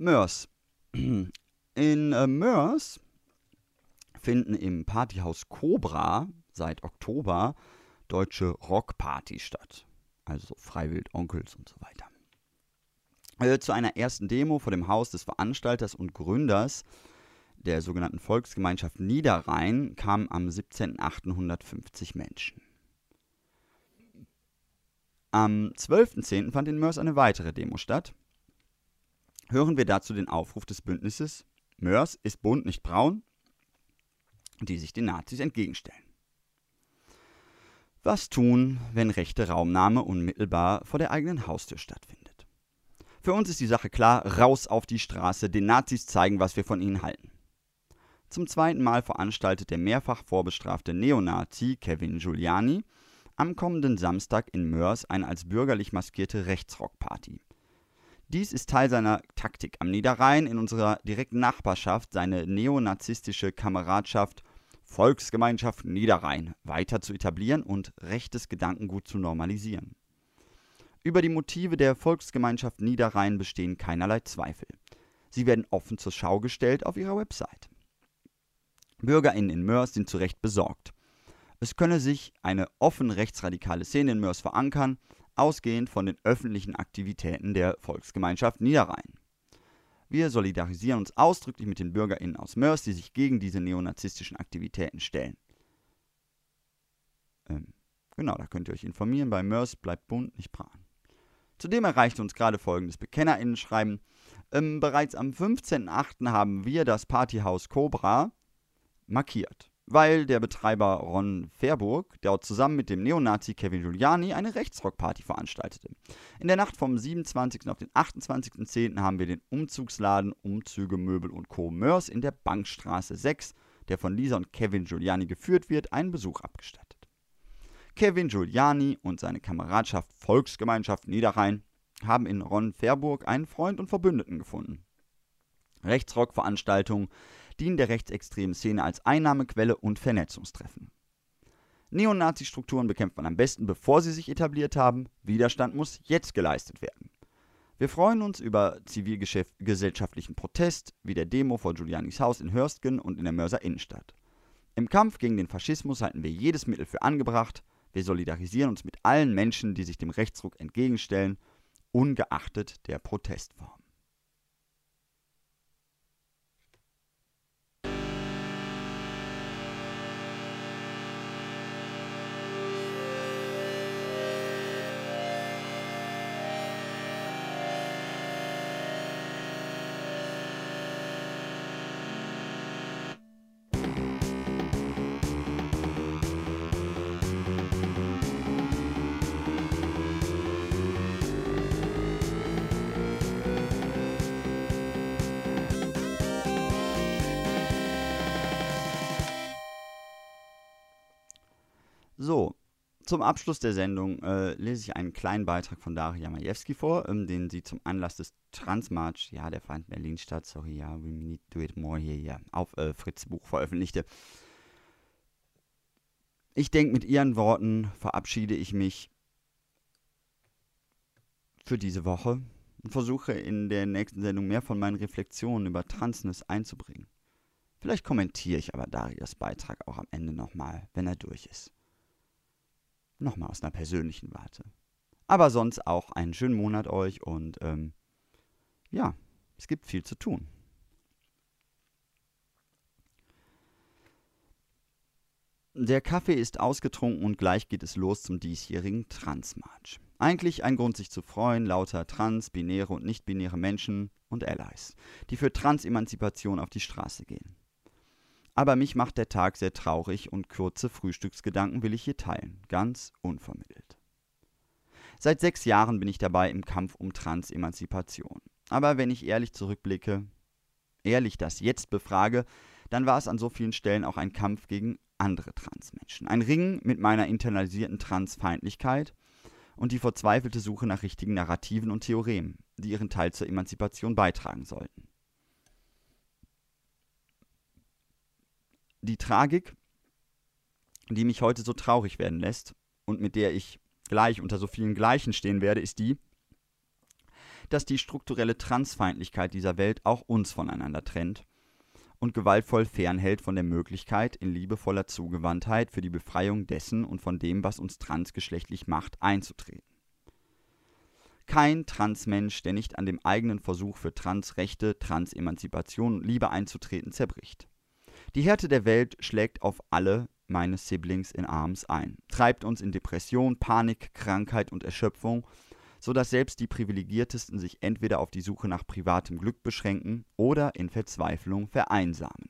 Mörs. In äh, Mörs finden im Partyhaus Cobra seit Oktober deutsche Rockpartys statt. Also Freiwild, Onkels und so weiter. Äh, zu einer ersten Demo vor dem Haus des Veranstalters und Gründers der sogenannten Volksgemeinschaft Niederrhein kamen am 17.850 Menschen. Am 12.10. fand in Mörs eine weitere Demo statt. Hören wir dazu den Aufruf des Bündnisses Mörs ist bunt, nicht braun, die sich den Nazis entgegenstellen. Was tun, wenn rechte Raumnahme unmittelbar vor der eigenen Haustür stattfindet? Für uns ist die Sache klar, raus auf die Straße, den Nazis zeigen, was wir von ihnen halten. Zum zweiten Mal veranstaltet der mehrfach vorbestrafte Neonazi Kevin Giuliani am kommenden Samstag in Mörs eine als bürgerlich maskierte Rechtsrockparty. Dies ist Teil seiner Taktik am Niederrhein in unserer direkten Nachbarschaft, seine neonazistische Kameradschaft Volksgemeinschaft Niederrhein weiter zu etablieren und rechtes Gedankengut zu normalisieren. Über die Motive der Volksgemeinschaft Niederrhein bestehen keinerlei Zweifel. Sie werden offen zur Schau gestellt auf ihrer Website. BürgerInnen in Mörs sind zu Recht besorgt. Es könne sich eine offen rechtsradikale Szene in Mörs verankern, ausgehend von den öffentlichen Aktivitäten der Volksgemeinschaft Niederrhein. Wir solidarisieren uns ausdrücklich mit den BürgerInnen aus Mörs, die sich gegen diese neonazistischen Aktivitäten stellen. Ähm, genau, da könnt ihr euch informieren. Bei Mörs bleibt bunt, nicht prahlen. Zudem erreichte uns gerade folgendes BekennerInnen-Schreiben. Ähm, bereits am 15.08. haben wir das Partyhaus Cobra markiert weil der Betreiber Ron Fairburg dort zusammen mit dem Neonazi Kevin Giuliani eine Rechtsrockparty veranstaltete. In der Nacht vom 27. auf den 28.10. haben wir den Umzugsladen Umzüge, Möbel und Co. Mörs in der Bankstraße 6, der von Lisa und Kevin Giuliani geführt wird, einen Besuch abgestattet. Kevin Giuliani und seine Kameradschaft Volksgemeinschaft Niederrhein haben in Ron Fairburg einen Freund und Verbündeten gefunden. Rechtsrockveranstaltungen dienen der rechtsextremen Szene als Einnahmequelle und Vernetzungstreffen. Neonazi-Strukturen bekämpft man am besten, bevor sie sich etabliert haben. Widerstand muss jetzt geleistet werden. Wir freuen uns über zivilgesellschaftlichen Protest, wie der Demo vor Giulianis Haus in Hörstgen und in der Mörser Innenstadt. Im Kampf gegen den Faschismus halten wir jedes Mittel für angebracht. Wir solidarisieren uns mit allen Menschen, die sich dem Rechtsruck entgegenstellen, ungeachtet der Protestform. So, zum Abschluss der Sendung äh, lese ich einen kleinen Beitrag von Daria Majewski vor, ähm, den sie zum Anlass des Transmarch, ja, der fand in Berlin statt, sorry, ja, we need to do it more here, ja, auf äh, Fritz Buch veröffentlichte. Ich denke, mit ihren Worten verabschiede ich mich für diese Woche und versuche in der nächsten Sendung mehr von meinen Reflexionen über Transness einzubringen. Vielleicht kommentiere ich aber Darias Beitrag auch am Ende nochmal, wenn er durch ist. Nochmal aus einer persönlichen Warte. Aber sonst auch einen schönen Monat euch und ähm, ja, es gibt viel zu tun. Der Kaffee ist ausgetrunken und gleich geht es los zum diesjährigen Transmarch. Eigentlich ein Grund, sich zu freuen, lauter trans, binäre und nicht-binäre Menschen und Allies, die für Transemanzipation auf die Straße gehen. Aber mich macht der Tag sehr traurig und kurze Frühstücksgedanken will ich hier teilen, ganz unvermittelt. Seit sechs Jahren bin ich dabei im Kampf um Transemanzipation. Aber wenn ich ehrlich zurückblicke, ehrlich das jetzt befrage, dann war es an so vielen Stellen auch ein Kampf gegen andere Transmenschen. Ein Ringen mit meiner internalisierten Transfeindlichkeit und die verzweifelte Suche nach richtigen Narrativen und Theoremen, die ihren Teil zur Emanzipation beitragen sollten. Die Tragik, die mich heute so traurig werden lässt und mit der ich gleich unter so vielen Gleichen stehen werde, ist die, dass die strukturelle Transfeindlichkeit dieser Welt auch uns voneinander trennt und gewaltvoll fernhält von der Möglichkeit, in liebevoller Zugewandtheit für die Befreiung dessen und von dem, was uns transgeschlechtlich macht, einzutreten. Kein Transmensch, der nicht an dem eigenen Versuch für Transrechte, Transemanzipation und Liebe einzutreten, zerbricht. Die Härte der Welt schlägt auf alle meine Siblings in Arms ein, treibt uns in Depression, Panik, Krankheit und Erschöpfung, so dass selbst die Privilegiertesten sich entweder auf die Suche nach privatem Glück beschränken oder in Verzweiflung vereinsamen.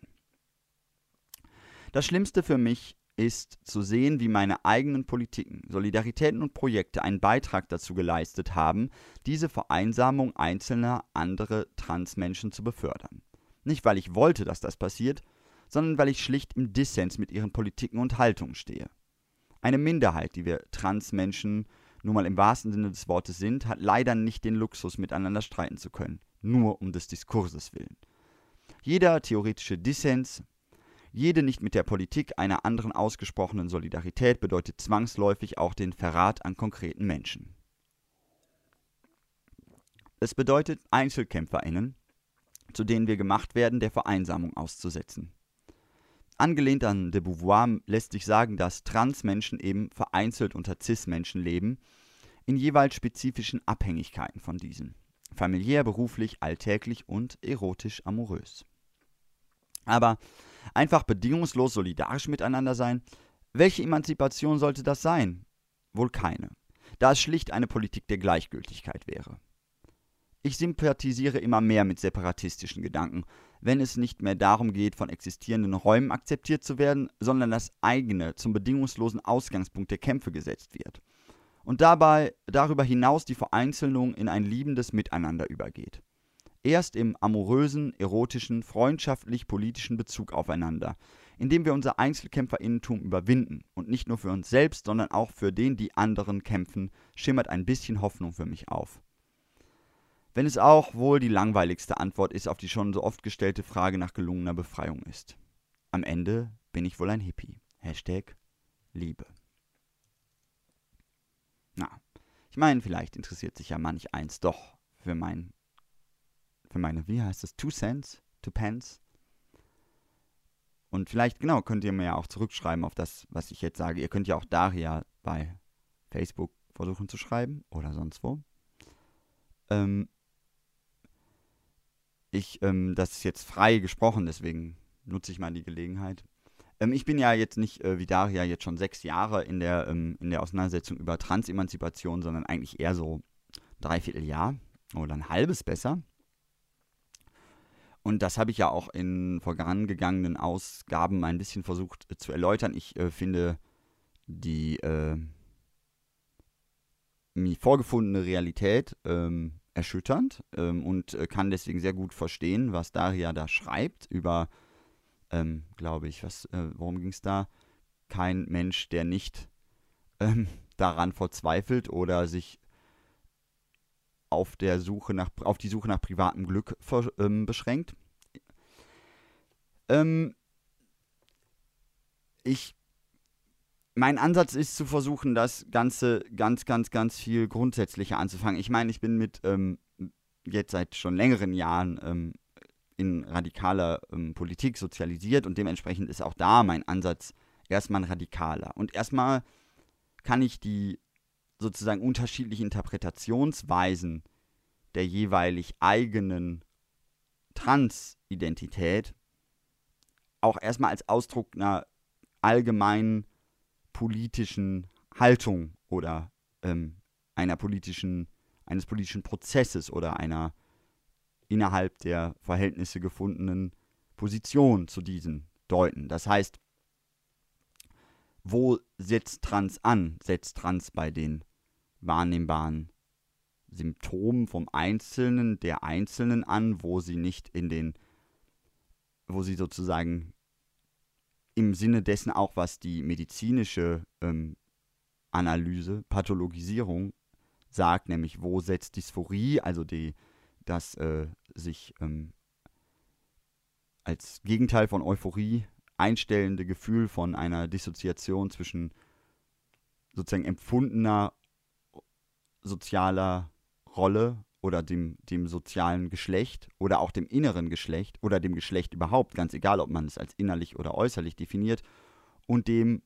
Das Schlimmste für mich ist zu sehen, wie meine eigenen Politiken, Solidaritäten und Projekte einen Beitrag dazu geleistet haben, diese Vereinsamung einzelner andere Transmenschen zu befördern. Nicht, weil ich wollte, dass das passiert, sondern weil ich schlicht im Dissens mit ihren Politiken und Haltungen stehe. Eine Minderheit, die wir Transmenschen nun mal im wahrsten Sinne des Wortes sind, hat leider nicht den Luxus, miteinander streiten zu können, nur um des Diskurses willen. Jeder theoretische Dissens, jede nicht mit der Politik einer anderen ausgesprochenen Solidarität bedeutet zwangsläufig auch den Verrat an konkreten Menschen. Es bedeutet Einzelkämpferinnen, zu denen wir gemacht werden, der Vereinsamung auszusetzen. Angelehnt an de Beauvoir lässt sich sagen, dass Transmenschen eben vereinzelt unter Cis-Menschen leben, in jeweils spezifischen Abhängigkeiten von diesen. Familiär, beruflich, alltäglich und erotisch amorös. Aber einfach bedingungslos solidarisch miteinander sein, welche Emanzipation sollte das sein? Wohl keine, da es schlicht eine Politik der Gleichgültigkeit wäre. Ich sympathisiere immer mehr mit separatistischen Gedanken, wenn es nicht mehr darum geht, von existierenden Räumen akzeptiert zu werden, sondern das eigene zum bedingungslosen Ausgangspunkt der Kämpfe gesetzt wird. Und dabei darüber hinaus die Vereinzelung in ein liebendes Miteinander übergeht. Erst im amorösen, erotischen, freundschaftlich-politischen Bezug aufeinander, indem wir unser Einzelkämpferinnentum überwinden und nicht nur für uns selbst, sondern auch für den, die anderen kämpfen, schimmert ein bisschen Hoffnung für mich auf. Wenn es auch wohl die langweiligste Antwort ist auf die schon so oft gestellte Frage nach gelungener Befreiung ist. Am Ende bin ich wohl ein Hippie. Hashtag Liebe. Na, ich meine, vielleicht interessiert sich ja manch eins doch für mein, für meine, wie heißt es, Two Cents, Two Pence. Und vielleicht, genau, könnt ihr mir ja auch zurückschreiben auf das, was ich jetzt sage. Ihr könnt ja auch daher bei Facebook versuchen zu schreiben oder sonst wo. Ähm, ich, ähm, das ist jetzt frei gesprochen, deswegen nutze ich mal die Gelegenheit. Ähm, ich bin ja jetzt nicht äh, wie Daria jetzt schon sechs Jahre in der, ähm, in der Auseinandersetzung über Transemanzipation, sondern eigentlich eher so dreiviertel Jahr oder ein halbes besser. Und das habe ich ja auch in vorangegangenen Ausgaben ein bisschen versucht äh, zu erläutern. Ich äh, finde die äh, mir vorgefundene Realität ähm, erschütternd ähm, und äh, kann deswegen sehr gut verstehen, was Daria da schreibt über, ähm, glaube ich, was, äh, worum ging es da? Kein Mensch, der nicht ähm, daran verzweifelt oder sich auf der Suche nach, auf die Suche nach privatem Glück ver, ähm, beschränkt. Ähm, ich mein Ansatz ist zu versuchen, das Ganze ganz, ganz, ganz viel grundsätzlicher anzufangen. Ich meine, ich bin mit ähm, jetzt seit schon längeren Jahren ähm, in radikaler ähm, Politik sozialisiert und dementsprechend ist auch da mein Ansatz erstmal radikaler. Und erstmal kann ich die sozusagen unterschiedlichen Interpretationsweisen der jeweilig eigenen Transidentität auch erstmal als Ausdruck einer allgemeinen politischen Haltung oder ähm, einer politischen, eines politischen Prozesses oder einer innerhalb der Verhältnisse gefundenen Position zu diesen deuten. Das heißt, wo setzt Trans an? Setzt Trans bei den wahrnehmbaren Symptomen vom Einzelnen, der Einzelnen an, wo sie nicht in den, wo sie sozusagen im Sinne dessen auch, was die medizinische ähm, Analyse, Pathologisierung sagt, nämlich wo setzt Dysphorie, also die, das äh, sich ähm, als Gegenteil von Euphorie einstellende Gefühl von einer Dissoziation zwischen sozusagen empfundener sozialer Rolle oder dem, dem sozialen Geschlecht oder auch dem inneren Geschlecht oder dem Geschlecht überhaupt, ganz egal, ob man es als innerlich oder äußerlich definiert, und dem,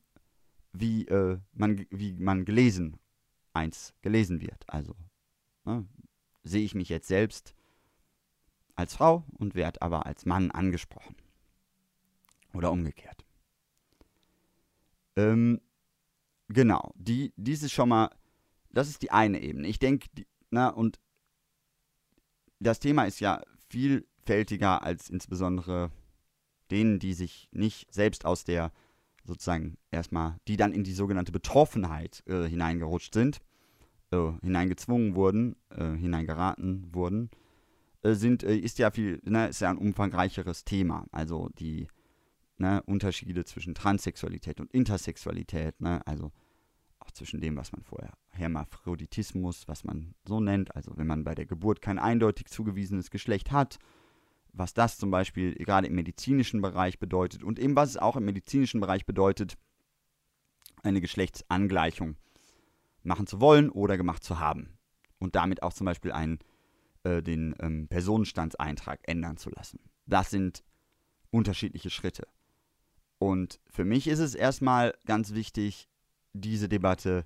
wie, äh, man, wie man gelesen, eins gelesen wird. Also ne, sehe ich mich jetzt selbst als Frau und werde aber als Mann angesprochen. Oder umgekehrt. Ähm, genau, die, dies ist schon mal, das ist die eine Ebene. Ich denke, na, und das Thema ist ja vielfältiger als insbesondere denen, die sich nicht selbst aus der sozusagen erstmal, die dann in die sogenannte Betroffenheit äh, hineingerutscht sind, äh, hineingezwungen wurden, äh, hineingeraten wurden, äh, sind, äh, ist ja viel, ne, ist ja ein umfangreicheres Thema. Also die ne, Unterschiede zwischen Transsexualität und Intersexualität, ne, also zwischen dem, was man vorher Hermaphroditismus, was man so nennt, also wenn man bei der Geburt kein eindeutig zugewiesenes Geschlecht hat, was das zum Beispiel gerade im medizinischen Bereich bedeutet und eben was es auch im medizinischen Bereich bedeutet, eine Geschlechtsangleichung machen zu wollen oder gemacht zu haben und damit auch zum Beispiel einen, äh, den ähm, Personenstandseintrag ändern zu lassen. Das sind unterschiedliche Schritte. Und für mich ist es erstmal ganz wichtig, diese Debatte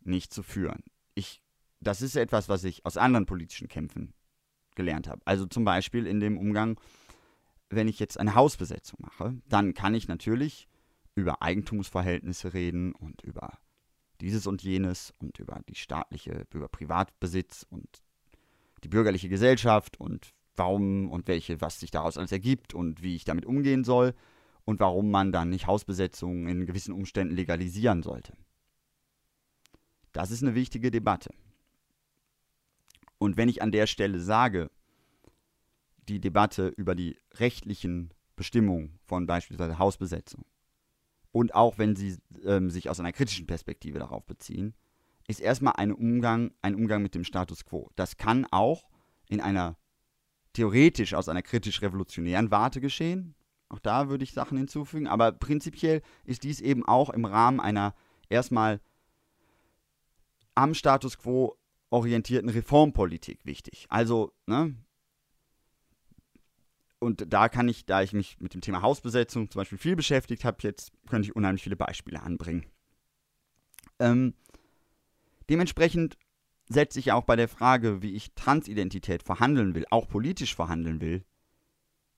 nicht zu führen. Ich das ist etwas, was ich aus anderen politischen Kämpfen gelernt habe. Also zum Beispiel in dem Umgang, wenn ich jetzt eine Hausbesetzung mache, dann kann ich natürlich über Eigentumsverhältnisse reden und über dieses und jenes und über die staatliche, über Privatbesitz und die bürgerliche Gesellschaft und warum und welche, was sich daraus alles ergibt und wie ich damit umgehen soll und warum man dann nicht Hausbesetzungen in gewissen Umständen legalisieren sollte. Das ist eine wichtige Debatte. Und wenn ich an der Stelle sage, die Debatte über die rechtlichen Bestimmungen von beispielsweise Hausbesetzung und auch wenn sie ähm, sich aus einer kritischen Perspektive darauf beziehen, ist erstmal ein Umgang, ein Umgang mit dem Status quo. Das kann auch in einer theoretisch aus einer kritisch-revolutionären Warte geschehen. Auch da würde ich Sachen hinzufügen. Aber prinzipiell ist dies eben auch im Rahmen einer erstmal am Status quo orientierten Reformpolitik wichtig. Also, ne? Und da kann ich, da ich mich mit dem Thema Hausbesetzung zum Beispiel viel beschäftigt habe, jetzt könnte ich unheimlich viele Beispiele anbringen. Ähm, dementsprechend setze ich auch bei der Frage, wie ich Transidentität verhandeln will, auch politisch verhandeln will,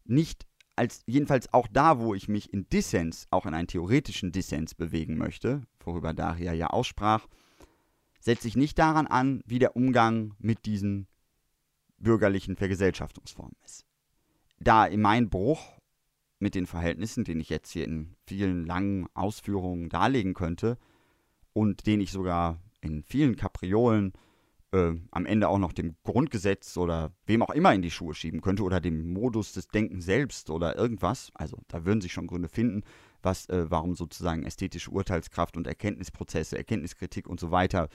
nicht als jedenfalls auch da, wo ich mich in Dissens, auch in einen theoretischen Dissens bewegen möchte, worüber Daria ja aussprach, setze ich nicht daran an, wie der Umgang mit diesen bürgerlichen Vergesellschaftungsformen ist. Da in mein Bruch mit den Verhältnissen, den ich jetzt hier in vielen langen Ausführungen darlegen könnte und den ich sogar in vielen Kapriolen äh, am Ende auch noch dem Grundgesetz oder wem auch immer in die Schuhe schieben könnte oder dem Modus des Denkens selbst oder irgendwas. Also da würden sich schon Gründe finden, was, äh, warum sozusagen ästhetische Urteilskraft und Erkenntnisprozesse, Erkenntniskritik und so weiter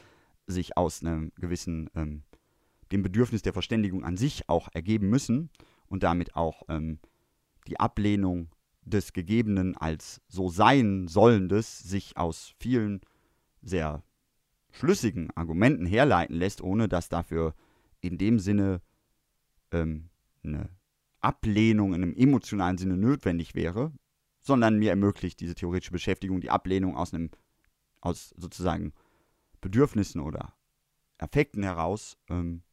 sich aus einem gewissen, ähm, dem Bedürfnis der Verständigung an sich auch ergeben müssen und damit auch ähm, die Ablehnung des Gegebenen als so sein sollendes sich aus vielen sehr schlüssigen Argumenten herleiten lässt, ohne dass dafür in dem Sinne ähm, eine Ablehnung in einem emotionalen Sinne notwendig wäre, sondern mir ermöglicht diese theoretische Beschäftigung die Ablehnung aus einem, aus sozusagen Bedürfnissen oder Affekten heraus. Ähm,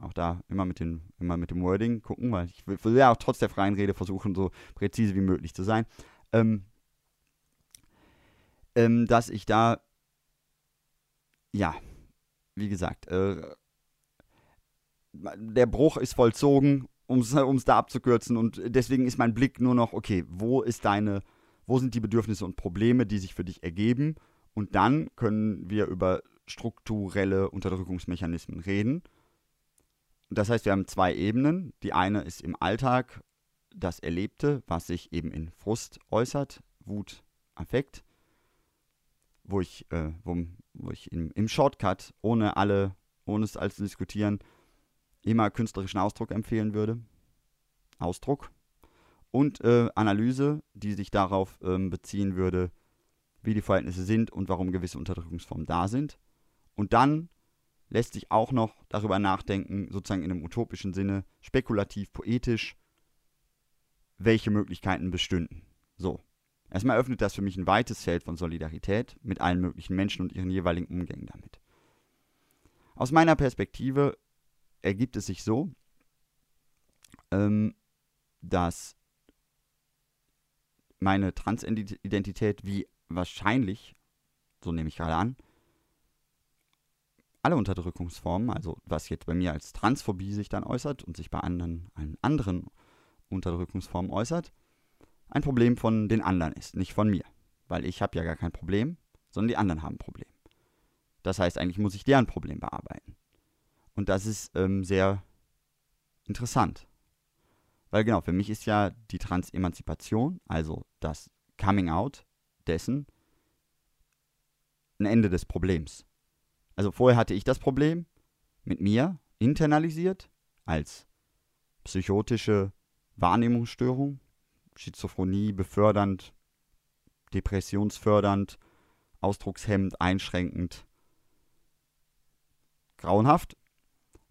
auch da immer mit, den, immer mit dem Wording gucken, weil ich will, will ja auch trotz der freien Rede versuchen, so präzise wie möglich zu sein. Ähm, ähm, dass ich da ja, wie gesagt, äh, der Bruch ist vollzogen, um es da abzukürzen. Und deswegen ist mein Blick nur noch, okay, wo ist deine, wo sind die Bedürfnisse und Probleme, die sich für dich ergeben? Und dann können wir über strukturelle Unterdrückungsmechanismen reden. Das heißt, wir haben zwei Ebenen. Die eine ist im Alltag das Erlebte, was sich eben in Frust äußert, Wut, Affekt wo ich, äh, wo, wo ich im, im Shortcut, ohne alle, ohne es alles zu diskutieren, immer künstlerischen Ausdruck empfehlen würde. Ausdruck. Und äh, Analyse, die sich darauf ähm, beziehen würde, wie die Verhältnisse sind und warum gewisse Unterdrückungsformen da sind. Und dann lässt sich auch noch darüber nachdenken, sozusagen in einem utopischen Sinne, spekulativ, poetisch, welche Möglichkeiten bestünden. So. Erstmal öffnet das für mich ein weites Feld von Solidarität mit allen möglichen Menschen und ihren jeweiligen Umgängen damit. Aus meiner Perspektive ergibt es sich so, ähm, dass meine Transidentität wie wahrscheinlich, so nehme ich gerade an, alle Unterdrückungsformen, also was jetzt bei mir als Transphobie sich dann äußert und sich bei anderen, allen anderen Unterdrückungsformen äußert, ein Problem von den anderen ist, nicht von mir. Weil ich habe ja gar kein Problem, sondern die anderen haben ein Problem. Das heißt, eigentlich muss ich deren Problem bearbeiten. Und das ist ähm, sehr interessant. Weil genau, für mich ist ja die Transemanzipation, also das Coming Out dessen, ein Ende des Problems. Also vorher hatte ich das Problem mit mir internalisiert als psychotische Wahrnehmungsstörung, Schizophrenie befördernd, depressionsfördernd, ausdruckshemmend, einschränkend, grauenhaft,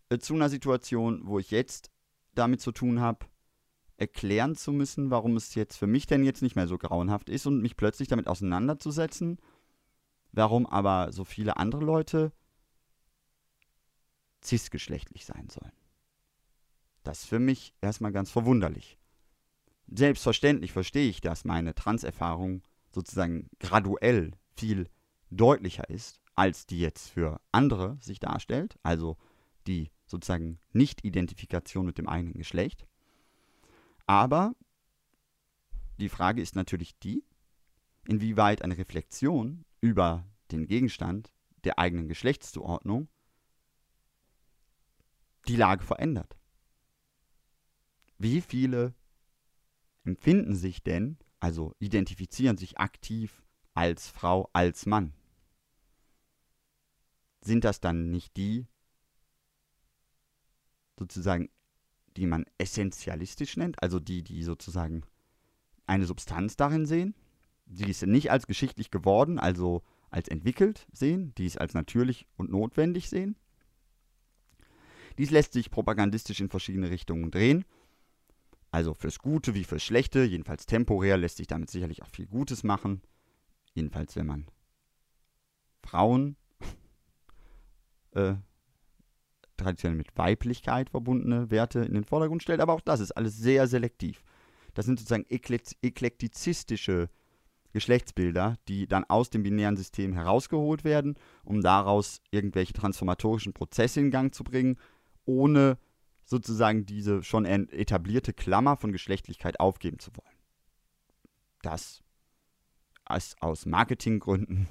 äh, zu einer Situation, wo ich jetzt damit zu tun habe, erklären zu müssen, warum es jetzt für mich denn jetzt nicht mehr so grauenhaft ist und mich plötzlich damit auseinanderzusetzen, warum aber so viele andere Leute cisgeschlechtlich sein sollen. Das ist für mich erstmal ganz verwunderlich. Selbstverständlich verstehe ich, dass meine Transerfahrung sozusagen graduell viel deutlicher ist, als die jetzt für andere sich darstellt, also die sozusagen Nicht-Identifikation mit dem eigenen Geschlecht. Aber die Frage ist natürlich die, inwieweit eine Reflexion über den Gegenstand der eigenen Geschlechtszuordnung die Lage verändert. Wie viele empfinden sich denn, also identifizieren sich aktiv als Frau, als Mann? Sind das dann nicht die, sozusagen, die man essentialistisch nennt, also die, die sozusagen eine Substanz darin sehen, die es nicht als geschichtlich geworden, also als entwickelt sehen, die es als natürlich und notwendig sehen. Dies lässt sich propagandistisch in verschiedene Richtungen drehen. Also fürs Gute wie fürs Schlechte, jedenfalls temporär lässt sich damit sicherlich auch viel Gutes machen. Jedenfalls, wenn man Frauen äh, traditionell mit Weiblichkeit verbundene Werte in den Vordergrund stellt, aber auch das ist alles sehr selektiv. Das sind sozusagen eklektizistische Geschlechtsbilder, die dann aus dem binären System herausgeholt werden, um daraus irgendwelche transformatorischen Prozesse in Gang zu bringen, ohne sozusagen diese schon etablierte Klammer von Geschlechtlichkeit aufgeben zu wollen. Das ist aus Marketinggründen,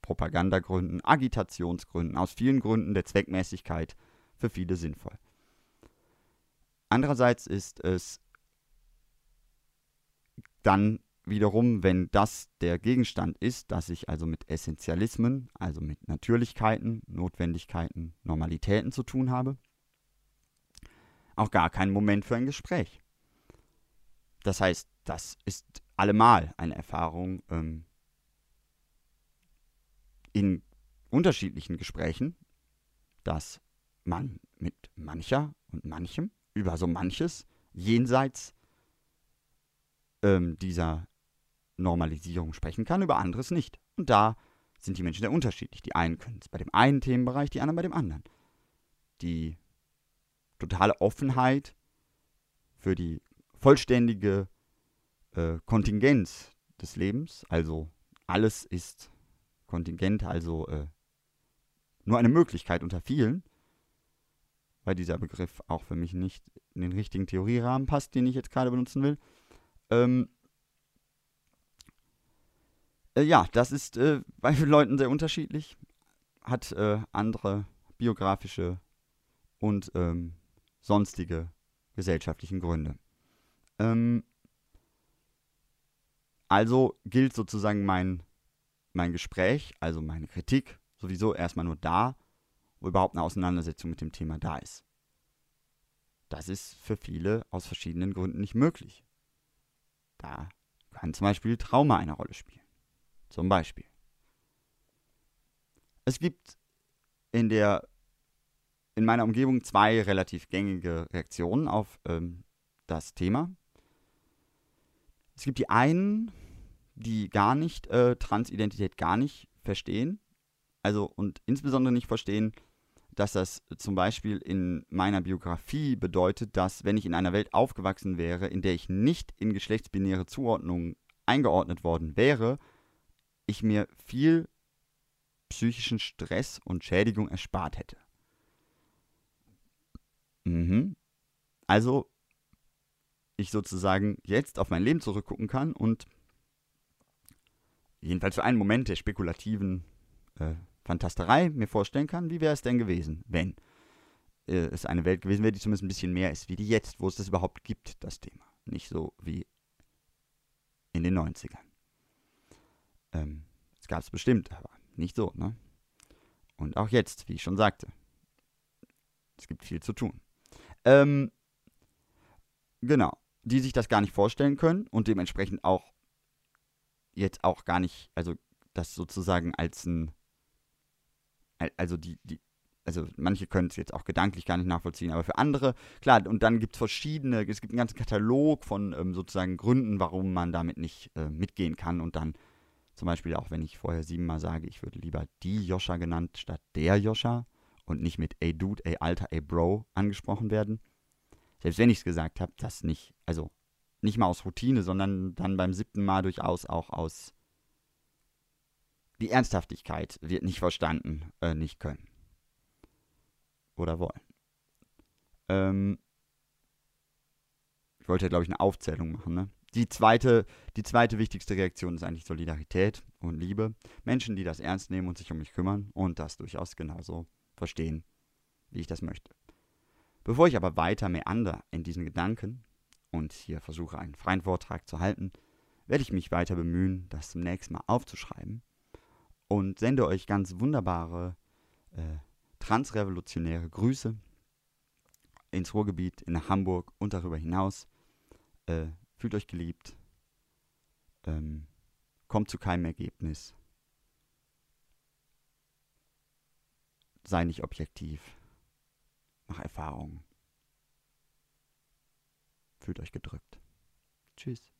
Propagandagründen, Agitationsgründen, aus vielen Gründen der Zweckmäßigkeit für viele sinnvoll. Andererseits ist es dann wiederum, wenn das der Gegenstand ist, dass ich also mit Essentialismen, also mit Natürlichkeiten, Notwendigkeiten, Normalitäten zu tun habe, auch gar kein Moment für ein Gespräch. Das heißt, das ist allemal eine Erfahrung ähm, in unterschiedlichen Gesprächen, dass man mit mancher und manchem über so manches jenseits ähm, dieser Normalisierung sprechen kann, über anderes nicht. Und da sind die Menschen sehr unterschiedlich. Die einen können es bei dem einen Themenbereich, die anderen bei dem anderen. Die totale Offenheit für die vollständige äh, Kontingenz des Lebens, also alles ist Kontingent, also äh, nur eine Möglichkeit unter vielen, weil dieser Begriff auch für mich nicht in den richtigen Theorierahmen passt, den ich jetzt gerade benutzen will. Ähm, äh, ja, das ist äh, bei vielen Leuten sehr unterschiedlich, hat äh, andere biografische und ähm, sonstige gesellschaftlichen Gründe. Ähm, also gilt sozusagen mein, mein Gespräch, also meine Kritik, sowieso erstmal nur da, wo überhaupt eine Auseinandersetzung mit dem Thema da ist. Das ist für viele aus verschiedenen Gründen nicht möglich. Da kann zum Beispiel Trauma eine Rolle spielen. Zum Beispiel. Es gibt in der in meiner Umgebung zwei relativ gängige Reaktionen auf ähm, das Thema. Es gibt die einen, die gar nicht äh, Transidentität gar nicht verstehen. Also und insbesondere nicht verstehen, dass das zum Beispiel in meiner Biografie bedeutet, dass wenn ich in einer Welt aufgewachsen wäre, in der ich nicht in geschlechtsbinäre Zuordnungen eingeordnet worden wäre, ich mir viel psychischen Stress und Schädigung erspart hätte. Mhm. Also, ich sozusagen jetzt auf mein Leben zurückgucken kann und jedenfalls für einen Moment der spekulativen äh, Fantasterei mir vorstellen kann, wie wäre es denn gewesen, wenn äh, es eine Welt gewesen wäre, die zumindest ein bisschen mehr ist wie die jetzt, wo es das überhaupt gibt, das Thema. Nicht so wie in den 90ern. Ähm, es gab es bestimmt, aber nicht so, ne? Und auch jetzt, wie ich schon sagte, es gibt viel zu tun. Ähm, genau, die sich das gar nicht vorstellen können und dementsprechend auch jetzt auch gar nicht, also das sozusagen als ein, also die, die, also manche können es jetzt auch gedanklich gar nicht nachvollziehen, aber für andere, klar, und dann gibt es verschiedene, es gibt einen ganzen Katalog von ähm, sozusagen Gründen, warum man damit nicht äh, mitgehen kann und dann zum Beispiel auch, wenn ich vorher siebenmal sage, ich würde lieber die Joscha genannt statt der Joscha und nicht mit ey Dude, ey Alter, ey Bro angesprochen werden. Selbst wenn ich es gesagt habe, das nicht, also nicht mal aus Routine, sondern dann beim siebten Mal durchaus auch aus die Ernsthaftigkeit wird nicht verstanden, äh, nicht können. Oder wollen. Ähm, ich wollte ja, glaube ich, eine Aufzählung machen, ne? Die zweite, die zweite wichtigste Reaktion ist eigentlich Solidarität und Liebe. Menschen, die das ernst nehmen und sich um mich kümmern und das durchaus genauso verstehen, wie ich das möchte. Bevor ich aber weiter meander in diesen Gedanken und hier versuche, einen freien Vortrag zu halten, werde ich mich weiter bemühen, das zunächst mal aufzuschreiben und sende euch ganz wunderbare äh, transrevolutionäre Grüße ins Ruhrgebiet, in Hamburg und darüber hinaus. Äh, fühlt euch geliebt. Ähm, kommt zu keinem Ergebnis. Sei nicht objektiv. Mach Erfahrungen. Fühlt euch gedrückt. Tschüss.